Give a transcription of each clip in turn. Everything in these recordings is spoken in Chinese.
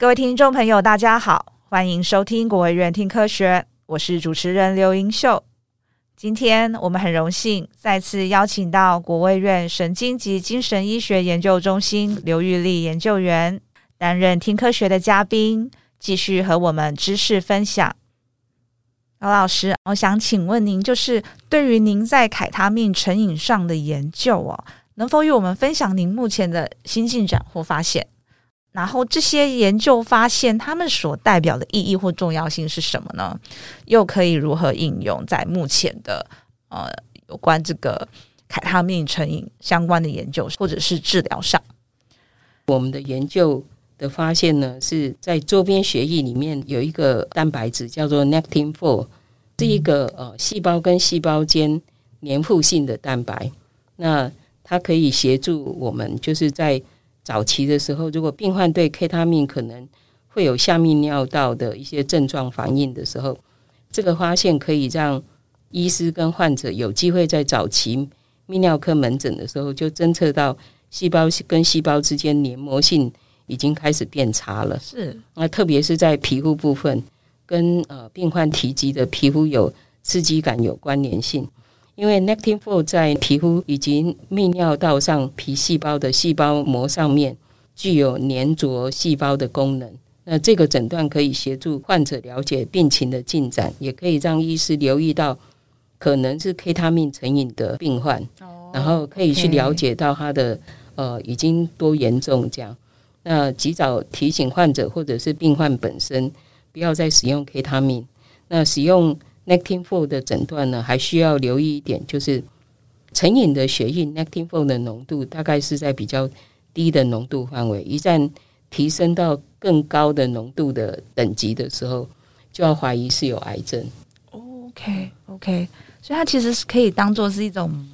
各位听众朋友，大家好，欢迎收听国卫院听科学，我是主持人刘英秀。今天我们很荣幸再次邀请到国卫院神经及精神医学研究中心刘玉丽研究员担任听科学的嘉宾，继续和我们知识分享。刘老师，我想请问您，就是对于您在凯他命成瘾上的研究哦，能否与我们分享您目前的新进展或发现？然后这些研究发现，他们所代表的意义或重要性是什么呢？又可以如何应用在目前的呃有关这个凯他命成瘾相关的研究或者是治疗上？我们的研究的发现呢，是在周边血液里面有一个蛋白质叫做 nectin four，是一个呃细胞跟细胞间粘附性的蛋白。那它可以协助我们，就是在早期的时候，如果病患对 K 他命可能会有下泌尿道的一些症状反应的时候，这个发现可以让医师跟患者有机会在早期泌尿科门诊的时候就侦测到细胞跟细胞之间黏膜性已经开始变差了。是，那特别是在皮肤部分，跟呃病患提及的皮肤有刺激感有关联性。因为 Nectin-4 在皮肤以及泌尿道上皮细胞的细胞膜上面具有粘着细胞的功能，那这个诊断可以协助患者了解病情的进展，也可以让医师留意到可能是 K 他命成瘾的病患，然后可以去了解到他的呃已经多严重这样，那及早提醒患者或者是病患本身不要再使用 K 他命，那使用。Nectin-4 的诊断呢，还需要留意一点，就是成瘾的血液 Nectin four 的浓度大概是在比较低的浓度范围，一旦提升到更高的浓度的等级的时候，就要怀疑是有癌症。OK OK，所以它其实是可以当做是一种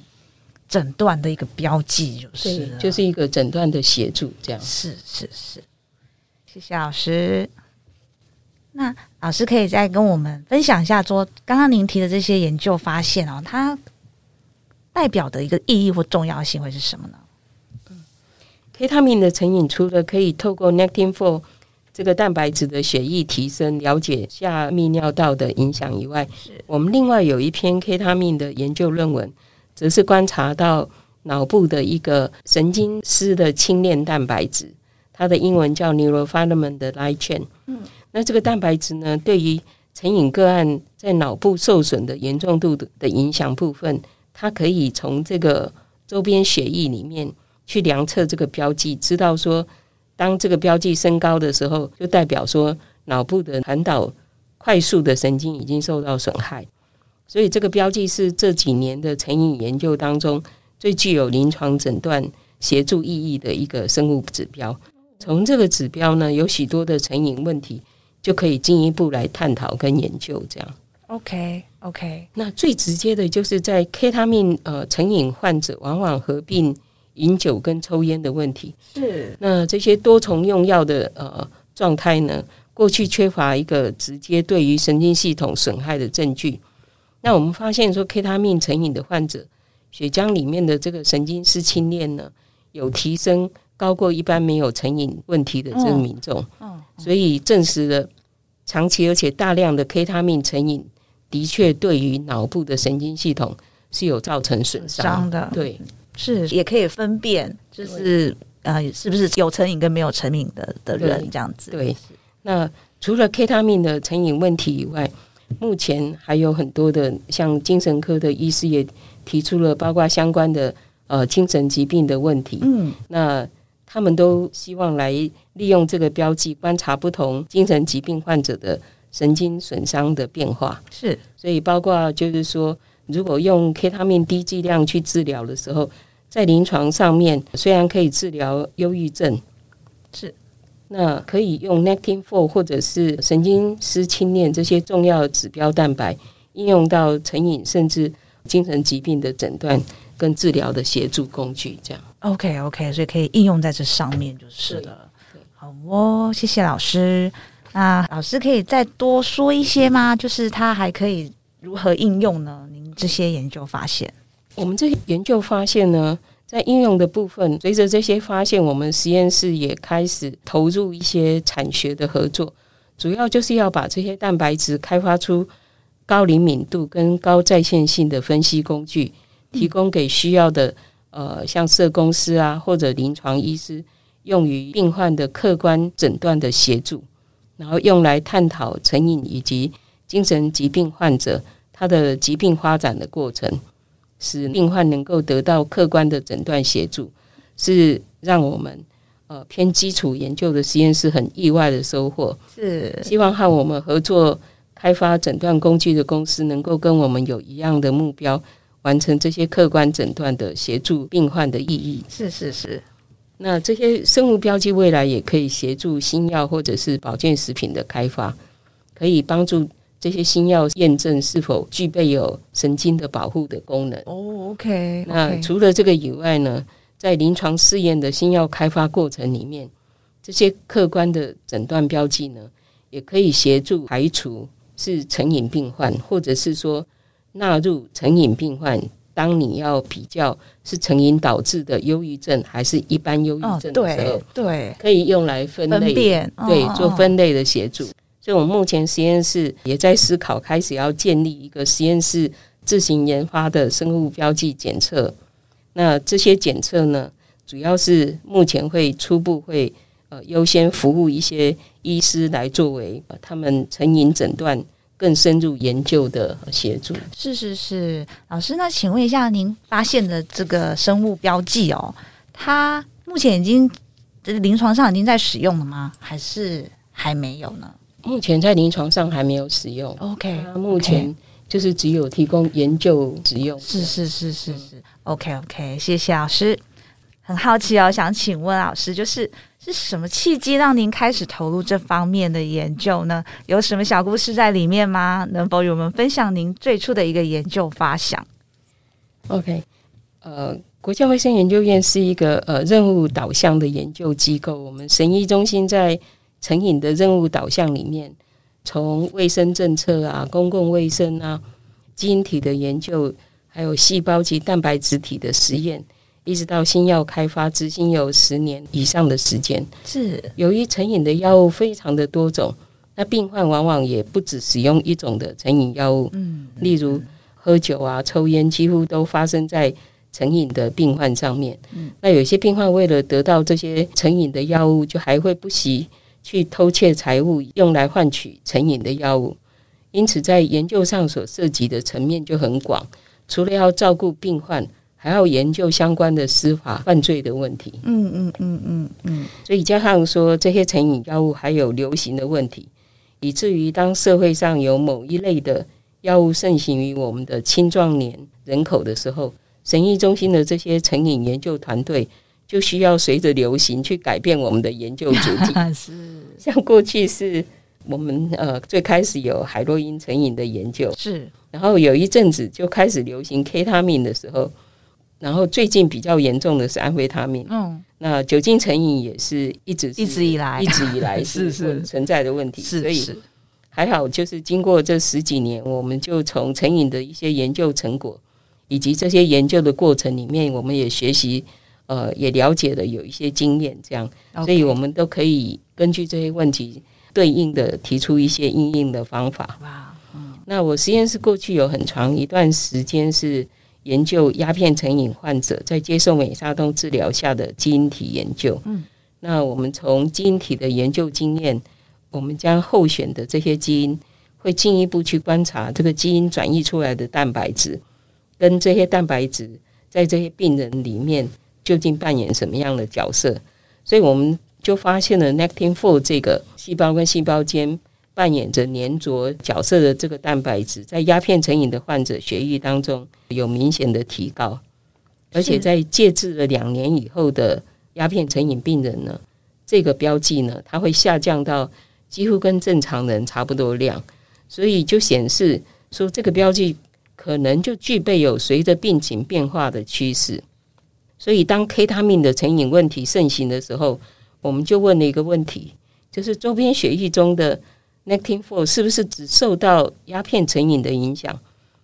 诊断的一个标记，就是就是一个诊断的协助，这样是是是。谢谢老师。那老师可以再跟我们分享一下，说刚刚您提的这些研究发现哦，它代表的一个意义或重要性会是什么呢？嗯，K 他命的成瘾除了可以透过 n e c t i n f o r 这个蛋白质的血液提升，了解下泌尿道的影响以外，是我们另外有一篇 K 他命的研究论文，则是观察到脑部的一个神经丝的轻链蛋白质，它的英文叫 Neurofilament Light Chain。嗯。那这个蛋白质呢，对于成瘾个案在脑部受损的严重度的影响部分，它可以从这个周边血液里面去量测这个标记，知道说，当这个标记升高的时候，就代表说脑部的传导快速的神经已经受到损害。所以这个标记是这几年的成瘾研究当中最具有临床诊断协助意义的一个生物指标。从这个指标呢，有许多的成瘾问题。就可以进一步来探讨跟研究这样。OK OK，那最直接的就是在 K 他命呃成瘾患者往往合并饮酒跟抽烟的问题。是。那这些多重用药的呃状态呢，过去缺乏一个直接对于神经系统损害的证据。那我们发现说 K 他命成瘾的患者血浆里面的这个神经丝轻链呢，有提升高过一般没有成瘾问题的这个民众。嗯。所以证实了。长期而且大量的 K 他命成瘾，的确对于脑部的神经系统是有造成损伤的。对，是也可以分辨，就是呃，是不是有成瘾跟没有成瘾的的人这样子。对，那除了 K 他命的成瘾问题以外，目前还有很多的像精神科的医师也提出了包括相关的呃精神疾病的问题。嗯，那。他们都希望来利用这个标记观察不同精神疾病患者的神经损伤的变化。是，所以包括就是说，如果用 K 他命低剂量去治疗的时候，在临床上面虽然可以治疗忧郁症，是，那可以用 n e c t i n f o r 或者是神经丝轻链这些重要指标蛋白应用到成瘾甚至精神疾病的诊断跟治疗的协助工具，这样。OK OK，所以可以应用在这上面就是了。好哦，谢谢老师。那老师可以再多说一些吗？就是它还可以如何应用呢？您这些研究发现，我们这些研究发现呢，在应用的部分，随着这些发现，我们实验室也开始投入一些产学的合作，主要就是要把这些蛋白质开发出高灵敏度跟高在线性的分析工具，提供给需要的呃，像社工师啊或者临床医师，用于病患的客观诊断的协助，然后用来探讨成瘾以及精神疾病患者他的疾病发展的过程。使病患能够得到客观的诊断协助，是让我们呃偏基础研究的实验室很意外的收获。是希望和我们合作开发诊断工具的公司能够跟我们有一样的目标，完成这些客观诊断的协助病患的意义。是是是。那这些生物标记未来也可以协助新药或者是保健食品的开发，可以帮助。这些新药验证是否具备有神经的保护的功能？哦，OK。那除了这个以外呢，在临床试验的新药开发过程里面，这些客观的诊断标记呢，也可以协助排除是成瘾病患，或者是说纳入成瘾病患。当你要比较是成瘾导致的忧郁症，还是一般忧郁症的时候，对，可以用来分类，对，做分类的协助。所以，我们目前实验室也在思考，开始要建立一个实验室自行研发的生物标记检测。那这些检测呢，主要是目前会初步会呃优先服务一些医师来作为他们成瘾诊断更深入研究的协助。是是是，老师，那请问一下，您发现的这个生物标记哦，它目前已经这个临床上已经在使用了吗？还是还没有呢？目前在临床上还没有使用。OK，目前就是只有提供研究使用。是是是是是。OK OK，谢谢老师。很好奇哦，想请问老师，就是是什么契机让您开始投入这方面的研究呢？有什么小故事在里面吗？能否与我们分享您最初的一个研究发想？OK，呃，国家卫生研究院是一个呃任务导向的研究机构，我们神医中心在。成瘾的任务导向里面，从卫生政策啊、公共卫生啊、基因体的研究，还有细胞及蛋白质体的实验，一直到新药开发，至今有十年以上的时间。是由于成瘾的药物非常的多种，那病患往往也不只使用一种的成瘾药物。嗯，例如喝酒啊、抽烟，几乎都发生在成瘾的病患上面。嗯，那有些病患为了得到这些成瘾的药物，就还会不惜。去偷窃财物，用来换取成瘾的药物，因此在研究上所涉及的层面就很广。除了要照顾病患，还要研究相关的司法犯罪的问题。嗯嗯嗯嗯嗯。所以加上说这些成瘾药物还有流行的问题，以至于当社会上有某一类的药物盛行于我们的青壮年人口的时候，神医中心的这些成瘾研究团队。就需要随着流行去改变我们的研究主题。是，像过去是我们呃最开始有海洛因成瘾的研究，是，然后有一阵子就开始流行 K 他命的时候，然后最近比较严重的是安非他命。嗯，那酒精成瘾也是一直是一直以来一直以来 是是存在的问题。是，所以还好，就是经过这十几年，我们就从成瘾的一些研究成果以及这些研究的过程里面，我们也学习。呃，也了解了有一些经验，这样.所以我们都可以根据这些问题对应的提出一些应应的方法。哇，嗯，那我实验室过去有很长一段时间是研究鸦片成瘾患者在接受美沙酮治疗下的基因体研究。嗯，那我们从基因体的研究经验，我们将候选的这些基因会进一步去观察这个基因转移出来的蛋白质，跟这些蛋白质在这些病人里面。究竟扮演什么样的角色？所以我们就发现了 Nectin-4 这个细胞跟细胞间扮演着粘着角色的这个蛋白质，在鸦片成瘾的患者血液当中有明显的提高，而且在戒治了两年以后的鸦片成瘾病人呢，这个标记呢，它会下降到几乎跟正常人差不多量，所以就显示说这个标记可能就具备有随着病情变化的趋势。所以，当 K 他命的成瘾问题盛行的时候，我们就问了一个问题，就是周边血液中的 Nectin-4 是不是只受到鸦片成瘾的影响，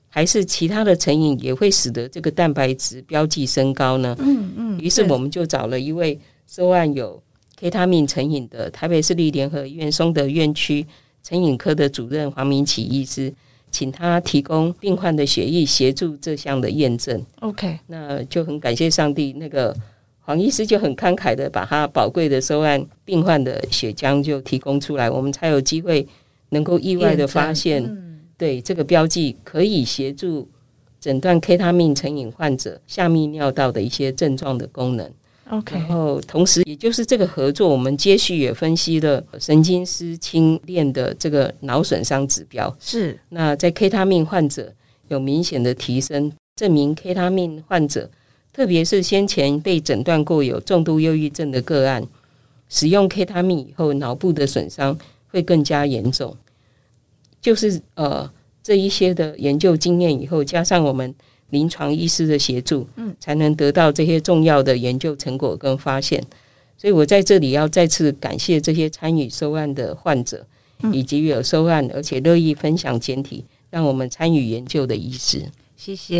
还是其他的成瘾也会使得这个蛋白质标记升高呢？嗯嗯。于是我们就找了一位受案有 K 他命成瘾的台北市立联合医院松德院区成瘾科的主任黄明启医师，请他提供病患的血液协助这项的验证。OK，那就很感谢上帝，那个黄医师就很慷慨的把他宝贵的收案病患的血浆就提供出来，我们才有机会能够意外的发现，嗯、对这个标记可以协助诊断 K 他命成瘾患者下泌尿道的一些症状的功能。OK，然后同时，也就是这个合作，我们接续也分析了神经丝清链的这个脑损伤指标。是，那在 K 他命患者有明显的提升，证明 K 他命患者，特别是先前被诊断过有重度忧郁症的个案，使用 K 他命以后，脑部的损伤会更加严重。就是呃，这一些的研究经验以后，加上我们。临床医师的协助，嗯，才能得到这些重要的研究成果跟发现。所以我在这里要再次感谢这些参与收案的患者，以及有收案而且乐意分享简体，让我们参与研究的医师。谢谢，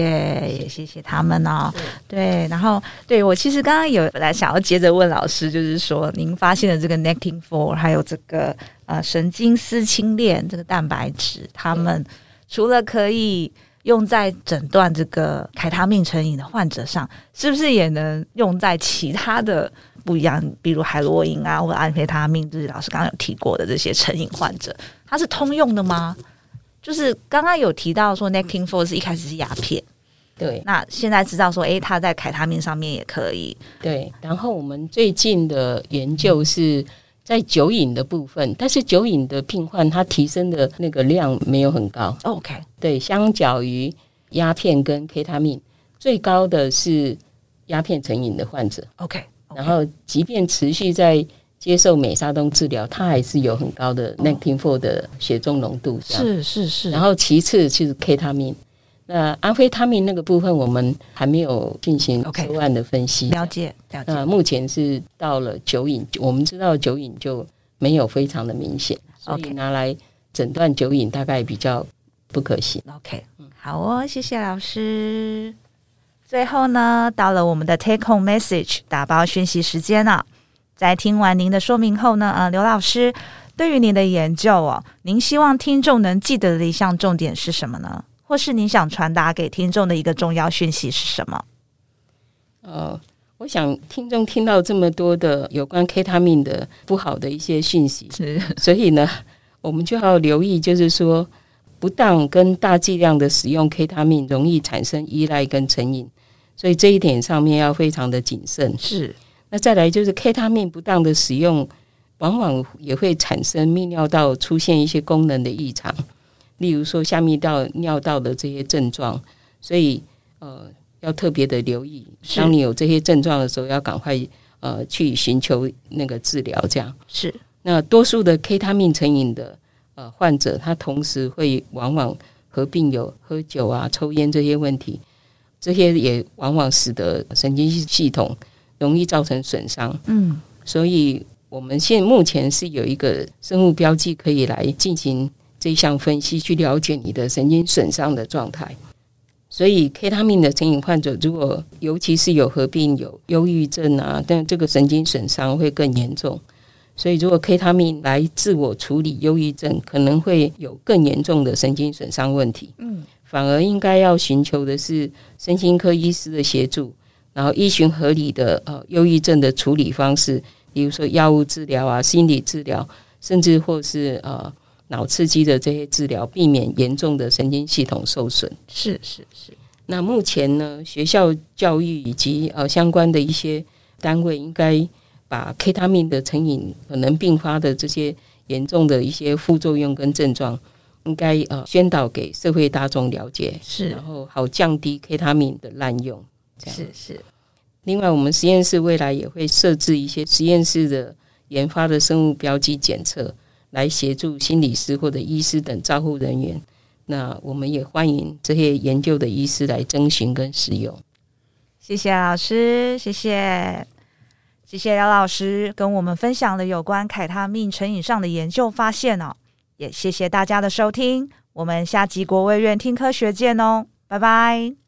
也谢谢他们哦。对，然后对我其实刚刚有本来想要接着问老师，就是说您发现的这个 Nectin Four，还有这个呃神经丝轻链这个蛋白质，他们除了可以。用在诊断这个凯他命成瘾的患者上，是不是也能用在其他的不一样，比如海洛因啊，或者安非他命，就是老师刚刚有提过的这些成瘾患者，它是通用的吗？就是刚刚有提到说 n e c k i n f o r 是一开始是鸦片，对，那现在知道说，诶，它在凯他命上面也可以，对。然后我们最近的研究是。在酒瘾的部分，但是酒瘾的病患他提升的那个量没有很高。OK，对，相较于鸦片跟 K 他命，最高的是鸦片成瘾的患者。OK，, okay. 然后即便持续在接受美沙酮治疗，它还是有很高的 Nectin-4 的血中浓度。是是是。然后其次就是 K 他命。那安非他命那个部分，我们还没有进行收案的分析。Okay, 了解，了解。那目前是到了酒瘾，我们知道酒瘾就没有非常的明显.所以拿来诊断酒瘾大概比较不可行。OK，好哦，谢谢老师。最后呢，到了我们的 Take Home Message 打包讯息时间了。在听完您的说明后呢，呃，刘老师对于您的研究哦，您希望听众能记得的一项重点是什么呢？或是您想传达给听众的一个重要讯息是什么？呃，我想听众听到这么多的有关 K 他命的不好的一些讯息，是，所以呢，我们就要留意，就是说不当跟大剂量的使用 K 他命容易产生依赖跟成瘾，所以这一点上面要非常的谨慎。是，那再来就是 K 他命不当的使用，往往也会产生泌尿道出现一些功能的异常。例如说下泌道尿道的这些症状，所以呃要特别的留意。当你有这些症状的时候，要赶快呃去寻求那个治疗。这样是。那多数的 K 他命成瘾的呃患者，他同时会往往合并有喝酒啊、抽烟这些问题，这些也往往使得神经系统容易造成损伤。嗯，所以我们现目前是有一个生物标记可以来进行。这项分析去了解你的神经损伤的状态，所以 K 他命的成瘾患者，如果尤其是有合并有忧郁症啊，但这个神经损伤会更严重。所以如果 K 他命来自我处理忧郁症，可能会有更严重的神经损伤问题。嗯，反而应该要寻求的是身心科医师的协助，然后依循合理的呃忧郁症的处理方式，比如说药物治疗啊、心理治疗，甚至或是呃。脑刺激的这些治疗，避免严重的神经系统受损。是是是。那目前呢，学校教育以及呃相关的一些单位，应该把 K 他命的成瘾可能并发的这些严重的一些副作用跟症状，应该呃宣导给社会大众了解。是，然后好降低 K 他命的滥用。是是。另外，我们实验室未来也会设置一些实验室的研发的生物标记检测。来协助心理师或者医师等照护人员，那我们也欢迎这些研究的医师来征询跟使用。谢谢老师，谢谢，谢谢廖老师跟我们分享了有关凯他命成瘾上的研究发现哦。也谢谢大家的收听，我们下集国卫院听科学见哦，拜拜。